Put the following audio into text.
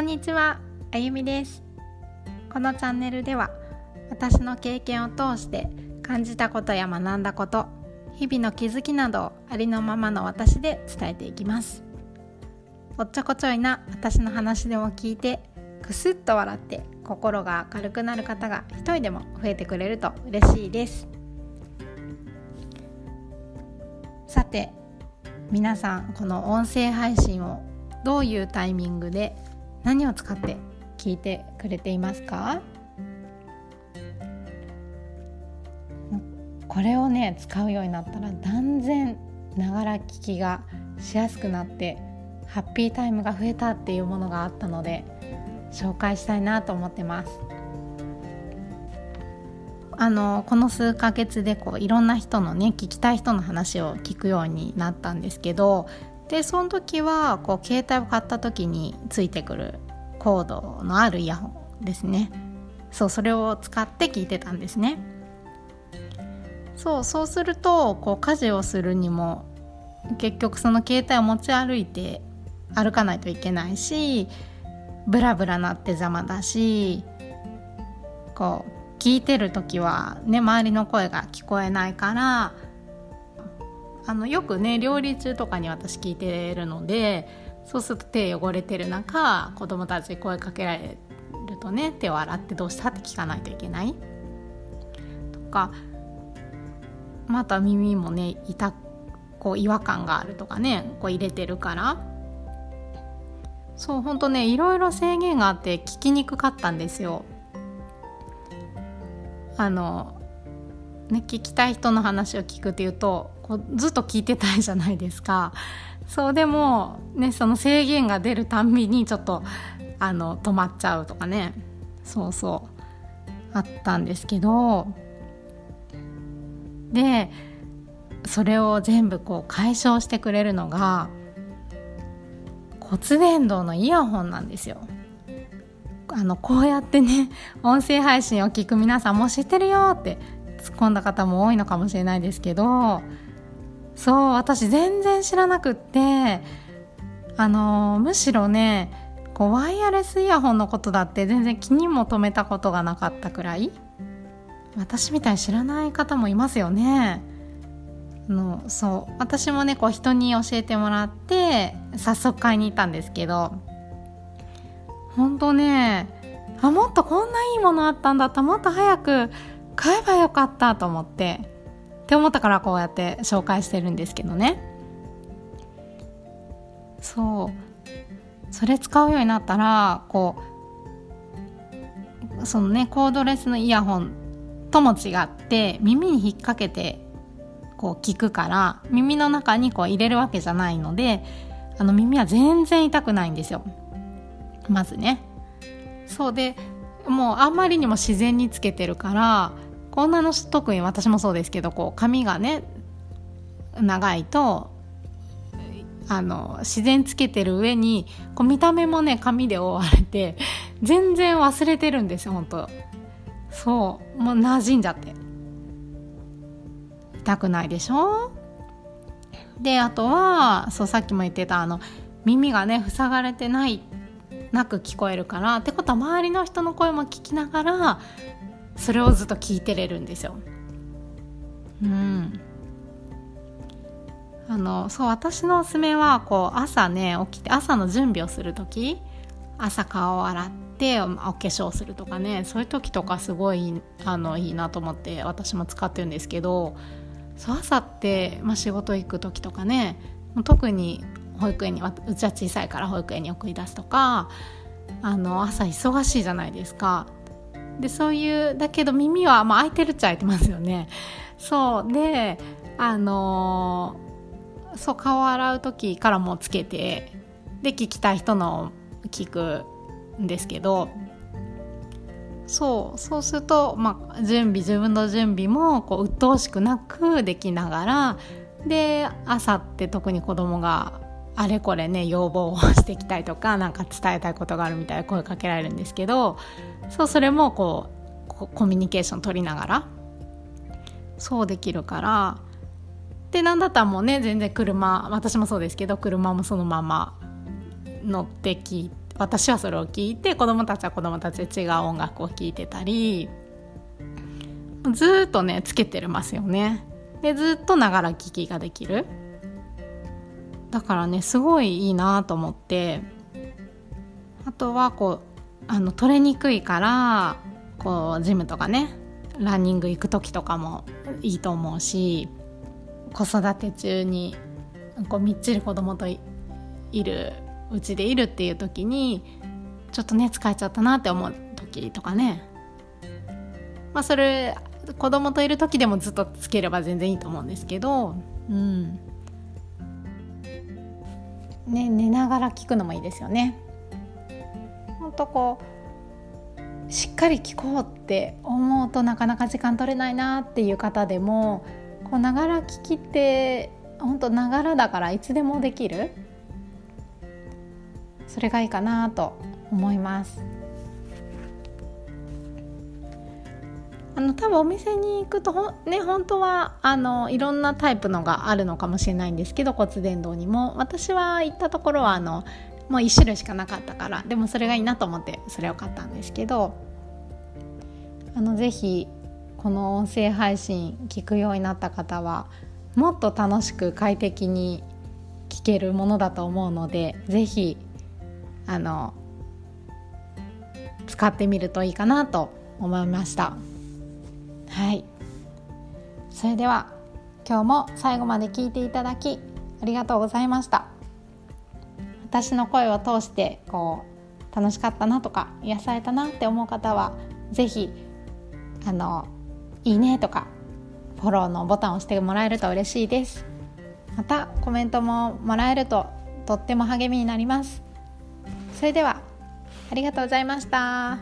こんにちは、あゆみです。このチャンネルでは私の経験を通して感じたことや学んだこと日々の気づきなどをありのままの私で伝えていきます。おっちょこちょいな私の話でも聞いてくすっと笑って心が明るくなる方が一人でも増えてくれると嬉しいです。さて皆さんこの音声配信をどういうタイミングで何を使って聞いてくれていますか？これをね使うようになったら断然ながら聞きがしやすくなってハッピータイムが増えたっていうものがあったので紹介したいなと思ってます。あのこの数ヶ月でこういろんな人のね聞きたい人の話を聞くようになったんですけどでその時はこう携帯を買った時についてくるコードのあるイヤホンですね。そうそれを使って聞いてたんですね。そうそうするとこう家事をするにも結局その携帯を持ち歩いて歩かないといけないしブラブラなって邪魔だしこう聞いてる時はね周りの声が聞こえないからあのよくね料理中とかに私聞いてるのでそうすると手汚れてる中子供たち声かけられるとね手を洗ってどうしたって聞かないといけない。とかまた耳もね痛こう違和感があるとかねこう入れてるから。そうほんとねいろいろ制限があって聞きにくかったんですよ。あの、ね、聞きたい人の話を聞くっていうとこうずっと聞いてたいじゃないですか。そうでも、ね、その制限が出るたんびにちょっとあの止まっちゃうとかねそうそうあったんですけどでそれを全部こう解消してくれるのが骨伝導のイヤホンなんですよ。あのこうやってね音声配信を聞く皆さんも知ってるよって突っ込んだ方も多いのかもしれないですけどそう私全然知らなくってあのむしろねこうワイヤレスイヤホンのことだって全然気にも留めたことがなかったくらい私みたいに知らない方もいますよね。のそう私もねこう人に教えてもらって早速買いに行ったんですけど本当ねあもっとこんないいものあったんだったもっと早く買えばよかったと思ってって思ったからこうやって紹介してるんですけどね。そう。それ使うようになったらこうそのねコードレスのイヤホンとも違って耳に引っ掛けてこう聞くから耳の中にこう入れるわけじゃないのであの耳は全然痛くないんですよ。まずね。そうでもうあんまりにも自然につけてるからこんなの特に私もそうですけどこう髪がね長いとあの自然つけてる上にこう見た目もね髪で覆われて全然忘れてるんですよ本当。そう。もう馴染んじゃって。痛くないでしょ？であとはそうさっきも言ってたあの耳がね塞がれてないなく聞こえるからってことは周りの人の声も聞きながらそれをずっと聞いてれるんですよ。うんあのそう私のおすすめはこう朝ね起きて朝の準備をする時朝顔を洗ってお化粧するとかねそういう時とかすごいあのいいなと思って私も使ってるんですけどそう朝って、まあ、仕事行く時とかね特に保育園にうちは小さいから保育園に送り出すとかあの朝忙しいじゃないですか。でそういうだけど耳は、まあ、開いてるっちゃ開いてますよね。そうであのそう顔を洗う時からもつけてで聞きたい人の聞くんですけどそうそうすると、まあ、準備自分の準備もこう鬱陶しくなくできながらで朝って特に子供があれこれね要望をしてきたりとか 何か伝えたいことがあるみたいな声かけられるんですけどそうそれもこうコミュニケーション取りながらそうできるからで何だったらもうね全然車私もそうですけど車もそのまま乗ってき私はそれを聞いて子供たちは子供たちで違う音楽を聴いてたりずっとねつけてますよね。でずっとながら聞きができる。だからねすごいいいなと思ってあとはこうあの取れにくいからこうジムとかねランニング行く時とかもいいと思うし子育て中にこうみっちり子供といるうちでいるっていう時にちょっとね疲れちゃったなって思う時とかね。まあそれ子供といる時でもずっとつければ全然いいと思うんですけどうん。ね寝ながら聞くのもいいですよね。ほんとこうしっかり聞こうって思うとなかなか時間取れないなっていう方でもこうながら聞きってほんとながらだからいつでもできる。それがいいかなと思います。あの多分お店に行くとほね本当はあのいろんなタイプのがあるのかもしれないんですけど骨伝導にも。私は行ったところはあのもう1種類しかなかったからでもそれがいいなと思ってそれを買ったんですけどあのぜひこの音声配信聞くようになった方はもっと楽しく快適に聞けるものだと思うのでぜひあの使ってみるといいかなと思いました。はい。それでは今日も最後まで聞いていただきありがとうございました。私の声を通してこう楽しかったなとか癒されたなって思う方は是非あのいいねとかフォローのボタンを押してもらえると嬉しいです。またコメントももらえるととっても励みになります。それではありがとうございました。